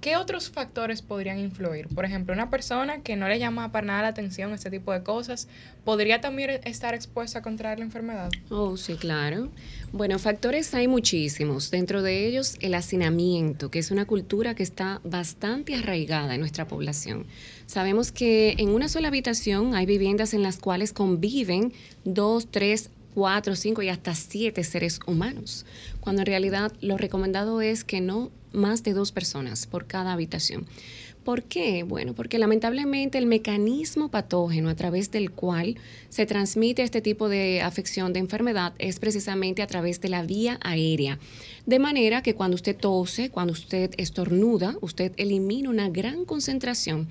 ¿Qué otros factores podrían influir? Por ejemplo, una persona que no le llama para nada la atención este tipo de cosas, ¿podría también estar expuesta a contraer la enfermedad? Oh, sí, claro. Bueno, factores hay muchísimos. Dentro de ellos, el hacinamiento, que es una cultura que está bastante arraigada en nuestra población. Sabemos que en una sola habitación hay viviendas en las cuales conviven dos, tres, cuatro, cinco y hasta siete seres humanos, cuando en realidad lo recomendado es que no más de dos personas por cada habitación. ¿Por qué? Bueno, porque lamentablemente el mecanismo patógeno a través del cual se transmite este tipo de afección de enfermedad es precisamente a través de la vía aérea. De manera que cuando usted tose, cuando usted estornuda, usted elimina una gran concentración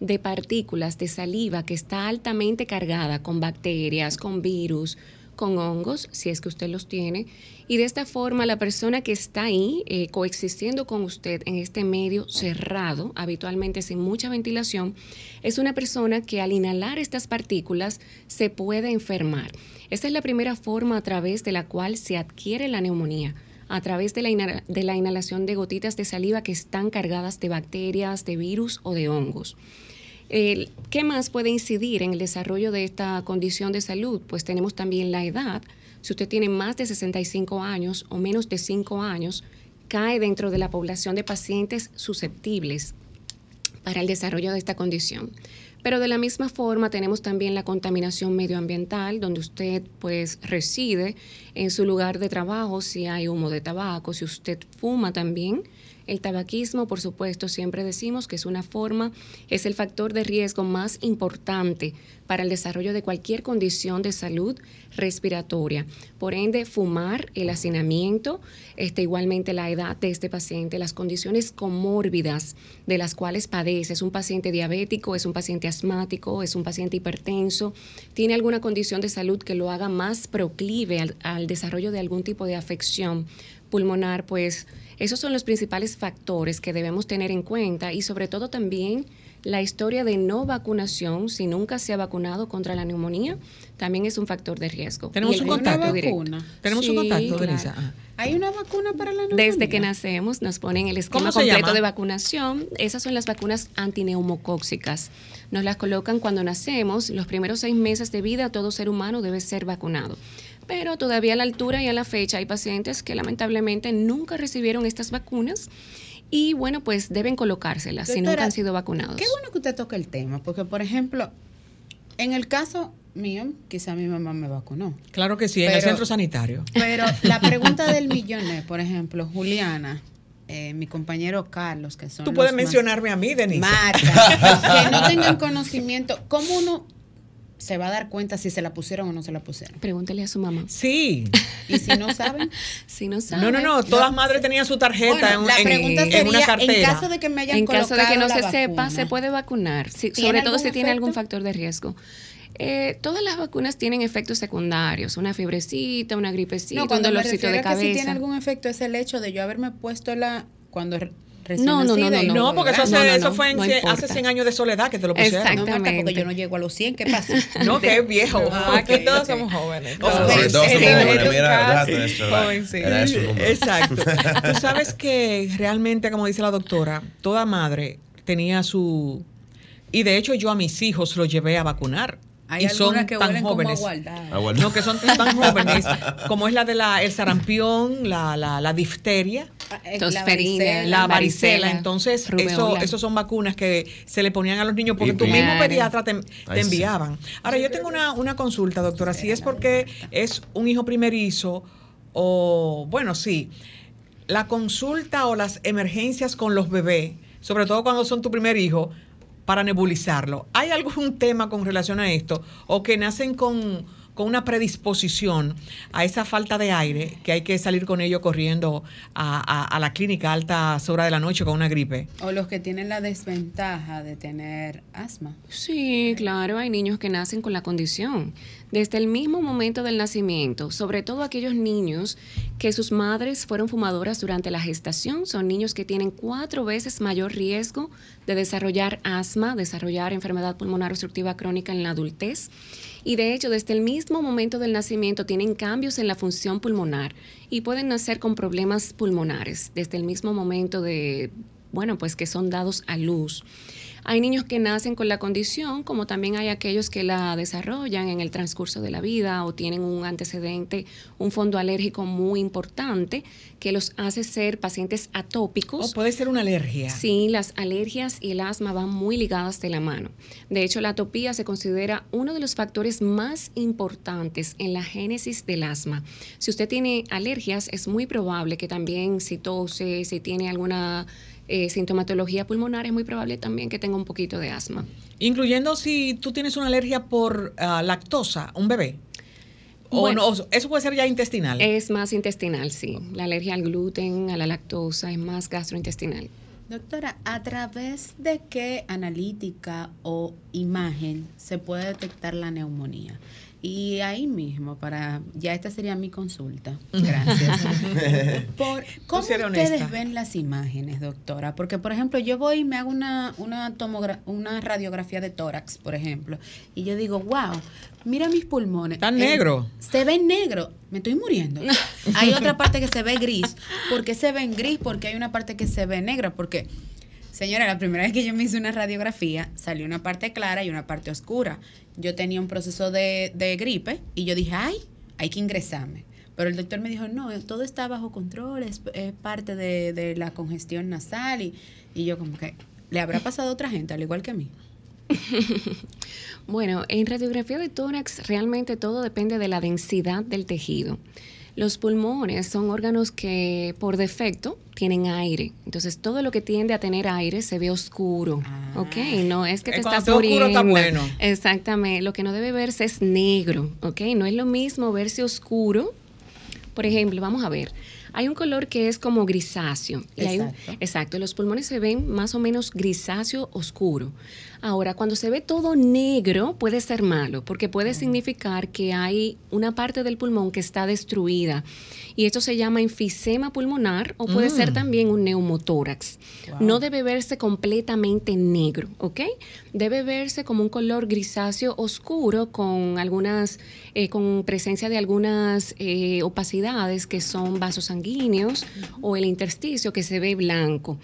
de partículas de saliva que está altamente cargada con bacterias, con virus, con hongos, si es que usted los tiene, y de esta forma la persona que está ahí eh, coexistiendo con usted en este medio cerrado, habitualmente sin mucha ventilación, es una persona que al inhalar estas partículas se puede enfermar. Esta es la primera forma a través de la cual se adquiere la neumonía a través de la, inhala- de la inhalación de gotitas de saliva que están cargadas de bacterias, de virus o de hongos. ¿Qué más puede incidir en el desarrollo de esta condición de salud? Pues tenemos también la edad. Si usted tiene más de 65 años o menos de 5 años, cae dentro de la población de pacientes susceptibles para el desarrollo de esta condición. Pero de la misma forma tenemos también la contaminación medioambiental, donde usted pues reside en su lugar de trabajo, si hay humo de tabaco, si usted fuma también. El tabaquismo, por supuesto, siempre decimos que es una forma, es el factor de riesgo más importante para el desarrollo de cualquier condición de salud respiratoria. Por ende, fumar, el hacinamiento, este, igualmente la edad de este paciente, las condiciones comórbidas de las cuales padece, es un paciente diabético, es un paciente asmático, es un paciente hipertenso, tiene alguna condición de salud que lo haga más proclive al, al desarrollo de algún tipo de afección pulmonar, pues esos son los principales factores que debemos tener en cuenta y sobre todo también La historia de no vacunación, si nunca se ha vacunado contra la neumonía, también es un factor de riesgo. Tenemos un contacto directo. vacuna? Tenemos un contacto, claro. Ah. ¿Hay una vacuna para la neumonía? Desde que nacemos nos ponen el esquema ¿Cómo se completo llama? de vacunación. Esas son las vacunas antineumocóxicas. Nos las colocan cuando nacemos. Los primeros seis meses de vida todo ser humano debe ser vacunado. Pero todavía a la altura y a la fecha hay pacientes que lamentablemente nunca recibieron estas vacunas y bueno, pues deben colocárselas si nunca han sido vacunados. Qué bueno que usted toque el tema, porque por ejemplo, en el caso mío, quizá mi mamá me vacunó. Claro que sí, en el centro sanitario. Pero la pregunta del millón es, por ejemplo, Juliana, eh, mi compañero Carlos, que son Tú los puedes más- mencionarme a mí, Denise. Marta, que no tengan conocimiento, ¿cómo uno se va a dar cuenta si se la pusieron o no se la pusieron? Pregúntele a su mamá. Sí. Y si no saben, Si no sabe. No, no, no. Todas madres tenían su tarjeta Bueno, en, la en- pregunta en sería, una cartera. en caso de que me hayan En caso de que no se sepa, se puede vacunar, sí, ¿Tiene sobre todo si tiene algún factor de riesgo. Eh, todas las vacunas tienen efectos secundarios, una fiebrecita, una gripecita, No, un cuando me dolorcito de a que si tiene cabeza. algún efecto es el hecho de yo haberme puesto la cuando recién No, no, no, y no, No, porque eso, hace- No, no, no, eso fue en no hace 100 años de soledad que te lo pusieron. Exacto. No, Marta, porque Exactamente. yo no llego a los 100, ¿qué pasa? No, que es viejo. No, aquí ok, todos somos jóvenes. Todos. somos jóvenes, mira, eso, era- eso. Exacto. Tú sabes que realmente, como dice la doctora, toda madre tenía su... Y de hecho yo a mis hijos los llevé a vacunar. Hay y son algunas que tan jóvenes. como. Ah. No, que son tan jóvenes, como es la de la, el sarampión, la, la, la difteria, Ah, Tosferina, la varicela. varicela, Entonces, eso, eso son vacunas que se le ponían a los niños porque Y- tu y- mismo Claro. pediatra te, te enviaban. Ahora, yo tengo una, una consulta, doctora. Si es porque es un hijo primerizo o, bueno, sí, la consulta o las emergencias con los bebés, sobre todo cuando son tu primer hijo, para nebulizarlo. ¿Hay algún tema con relación a esto o que nacen con, con una predisposición a esa falta de aire que hay que salir con ello corriendo a, a- a la clínica a altas horas de la noche con una gripe? O los que tienen la desventaja de tener asma. Sí, claro, hay niños que nacen con la condición. Desde el mismo momento del nacimiento, sobre todo aquellos niños que sus madres fueron fumadoras durante la gestación, son niños que tienen cuatro veces mayor riesgo de desarrollar asma, desarrollar enfermedad pulmonar obstructiva crónica en la adultez. Y de hecho, desde el mismo momento del nacimiento tienen cambios en la función pulmonar y pueden nacer con problemas pulmonares desde el mismo momento de, bueno, pues que son dados a luz. Hay niños que nacen con la condición, como también hay aquellos que la desarrollan en el transcurso de la vida o tienen un antecedente, un fondo alérgico muy importante que los hace ser pacientes atópicos. O puede ser una alergia. Sí, las alergias y el asma van muy ligadas de la mano. De hecho, la atopía se considera uno de los factores más importantes en la génesis del asma. Si usted tiene alergias, es muy probable que también si tose, si tiene alguna eh, sintomatología pulmonar, es muy probable también que tenga un poquito de asma. Incluyendo si tú tienes una alergia por ah, lactosa, un bebé. O Bueno. no, o- eso puede ser ya intestinal. Es más intestinal, sí. La alergia al gluten, a la lactosa, es más gastrointestinal. Doctora, ¿a través de qué analítica o imagen se puede detectar la neumonía? Y ahí mismo, para ya esta sería mi consulta. Gracias. Por, ¿Cómo ustedes honesta. ven las imágenes, doctora? Porque, por ejemplo, yo voy y me hago una, una, tomogra- una radiografía de tórax, por ejemplo, y yo digo, wow, mira mis pulmones. Están Eh, negros. Se ven negro. Me estoy muriendo. hay otra parte que se ve gris. ¿Por qué se ven gris? Porque hay una parte que se ve negra. Porque, señora, la primera vez que yo me hice una radiografía, salió una parte clara y una parte oscura. Yo tenía un proceso de, de gripe y yo dije, ay, hay que ingresarme. Pero el doctor me dijo, no, todo está bajo control, es, es parte de, de la congestión nasal. Y, y yo como que, ¿le habrá pasado a otra gente, al igual que a mí? Bueno, en radiografía de tórax realmente todo depende de la densidad del tejido. Los pulmones son órganos que por defecto tienen aire. Entonces todo lo que tiende a tener aire se ve oscuro. Ah. ¿Ok? No es que te cuando estás está oscuro está muriendo. bueno. Exactamente. Lo que no debe verse es negro. ¿Ok? No es lo mismo verse oscuro. Por ejemplo, vamos a ver. Hay un color que es como grisáceo. Y hay un- exacto. Los pulmones se ven más o menos grisáceo oscuro. Ahora, cuando se ve todo negro, puede ser malo, porque puede significar que hay una parte del pulmón que está destruida. Y esto se llama enfisema pulmonar o puede ser Mm. también un neumotórax. No debe verse completamente negro, ¿ok? Debe verse como un color grisáceo oscuro con algunas, eh, con presencia de algunas eh, opacidades que son vasos sanguíneos o el intersticio que se ve blanco.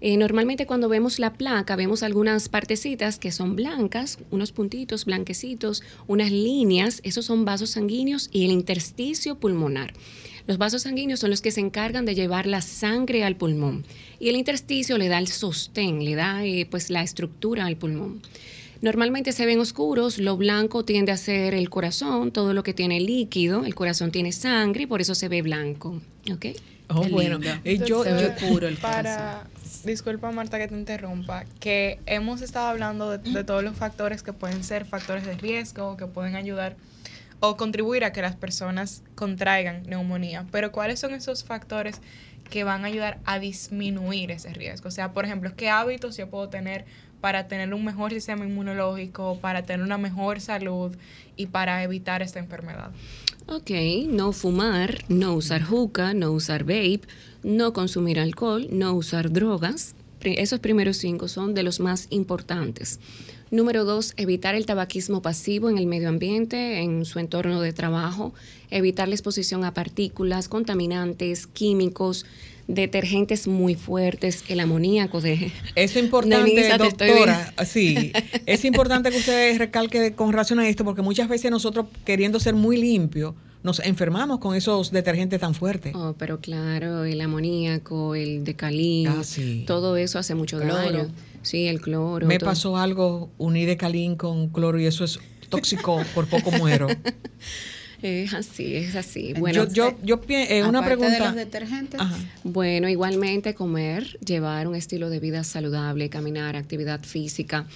Eh, normalmente cuando vemos la placa vemos algunas partecitas que son blancas, unos puntitos blanquecitos, unas líneas, esos son vasos sanguíneos y el intersticio pulmonar. Los vasos sanguíneos son los que se encargan de llevar la sangre al pulmón y el intersticio le da el sostén, le da eh, pues la estructura al pulmón. Normalmente se ven oscuros, lo blanco tiende a ser el corazón, todo lo que tiene líquido, el corazón tiene sangre y por eso se ve blanco. ¿ok? Oh, bueno. Eh, yo, yo- el Para, disculpa Marta que te interrumpa, que hemos estado hablando de, todos los factores que pueden ser factores de riesgo, que pueden ayudar o contribuir a que las personas contraigan neumonía. Pero ¿cuáles son esos factores que van a ayudar a disminuir ese riesgo? O sea, por ejemplo, ¿qué hábitos yo puedo tener para tener un mejor sistema inmunológico, para tener una mejor salud y para evitar esta enfermedad? Ok, no fumar, no usar juca, no usar vape, no consumir alcohol, no usar drogas. Esos primeros cinco son de los más importantes. Número dos, evitar el tabaquismo pasivo en el medio ambiente, en su entorno de trabajo, evitar la exposición a partículas, contaminantes, químicos, detergentes muy fuertes, el amoníaco de... Es importante, doctora, sí, es importante que usted recalque con relación a esto, porque muchas veces nosotros, queriendo ser muy limpios, nos enfermamos con esos detergentes tan fuertes. Oh, pero claro, el amoníaco, el decalín, Ah, sí. todo eso hace mucho Cloro. daño. Sí, el cloro. Me todo. pasó algo, uní de calín con cloro y eso es tóxico, por poco muero. Es así, es así. Bueno, yo, yo, yo pi- eh, una de pregunta. los detergentes, Ajá. Bueno, igualmente comer, llevar un estilo de vida saludable, caminar, actividad física.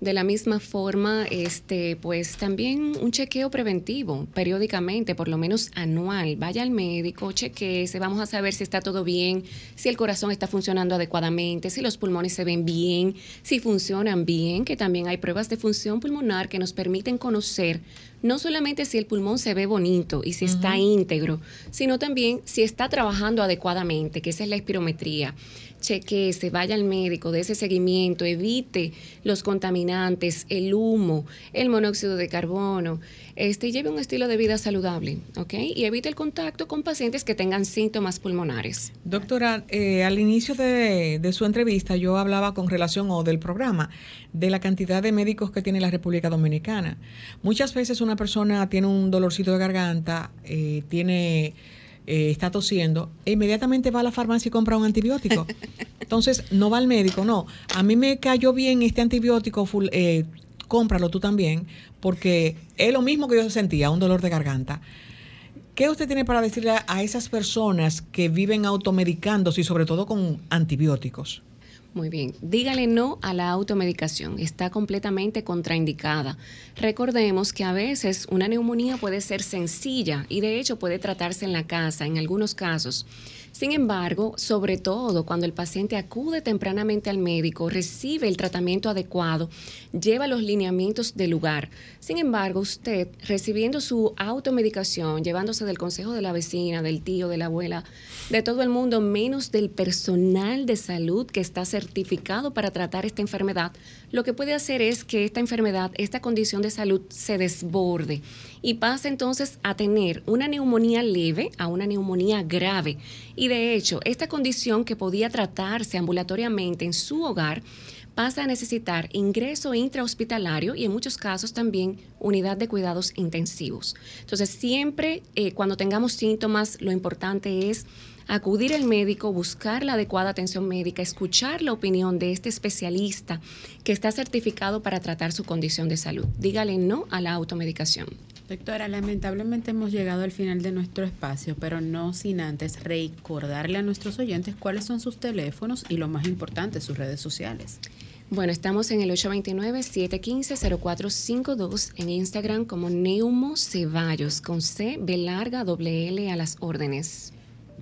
De la misma forma, este, pues también un chequeo preventivo periódicamente, por lo menos anual. Vaya al médico, chequeese, vamos a saber si está todo bien, si el corazón está funcionando adecuadamente, si los pulmones se ven bien, si funcionan bien, que también hay pruebas de función pulmonar que nos permiten conocer no solamente si el pulmón se ve bonito y si está íntegro, sino también si está trabajando adecuadamente, que esa es la espirometría. Chequeese, vaya al médico, dé ese seguimiento, evite los contaminantes, el humo, el monóxido de carbono, este, lleve un estilo de vida saludable, ¿ok? Y evite el contacto con pacientes que tengan síntomas pulmonares. Doctora, eh, al inicio de, de su entrevista yo hablaba con relación o del programa de la cantidad de médicos que tiene la República Dominicana. Muchas veces una persona tiene un dolorcito de garganta, eh, tiene eh, está tosiendo, e inmediatamente va a la farmacia y compra un antibiótico. Entonces, no va al médico, no. A mí me cayó bien este antibiótico, full- eh, cómpralo tú también, porque es lo mismo que yo sentía, un dolor de garganta. ¿Qué usted tiene para decirle a, esas personas que viven automedicándose y sobre todo con antibióticos? Muy bien. Dígale no a la automedicación. Está completamente contraindicada. Recordemos que a veces una neumonía puede ser sencilla y de hecho puede tratarse en la casa en algunos casos. Sin embargo, sobre todo cuando el paciente acude tempranamente al médico, recibe el tratamiento adecuado, lleva los lineamientos del lugar. Sin embargo, usted recibiendo su automedicación, llevándose del consejo de la vecina, del tío, de la abuela, de todo el mundo, menos del personal de salud que está certificado para tratar esta enfermedad, lo que puede hacer es que esta enfermedad, esta condición de salud se desborde y pase entonces a tener una neumonía leve a una neumonía grave. Y de hecho, esta condición que podía tratarse ambulatoriamente en su hogar, pasa a necesitar ingreso intrahospitalario y en muchos casos también unidad de cuidados intensivos. Entonces, siempre eh, cuando tengamos síntomas, lo importante es acudir al médico, buscar la adecuada atención médica, escuchar la opinión de este especialista que está certificado para tratar su condición de salud. Dígale no a la automedicación. Doctora, lamentablemente hemos llegado al final de nuestro espacio, pero no sin antes recordarle a nuestros oyentes cuáles son sus teléfonos y lo más importante, sus redes sociales. Bueno, estamos en el 829-715-0452 en Instagram como Neumo Ceballos con C, B larga, doble L a las órdenes.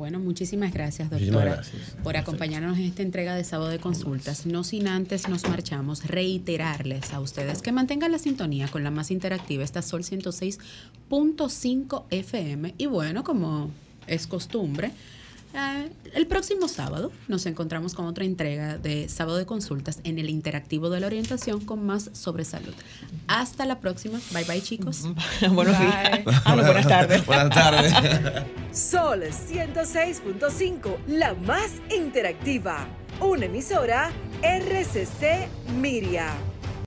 Bueno, muchísimas gracias, Muchísimas doctora, gracias. por acompañarnos en esta entrega de sábado de consultas. No sin antes nos marchamos, reiterarles a ustedes que mantengan la sintonía con la más interactiva, esta Sol 106.5 FM. Y bueno, como es costumbre, eh, el próximo sábado nos encontramos con otra entrega de sábado de consultas en el interactivo de la orientación con más sobre salud. Hasta la próxima. Bye bye, chicos. Buenos días. Ah, no, buenas tardes. Buenas tardes. Sol 106.5, la más interactiva. Una emisora RCC Miria.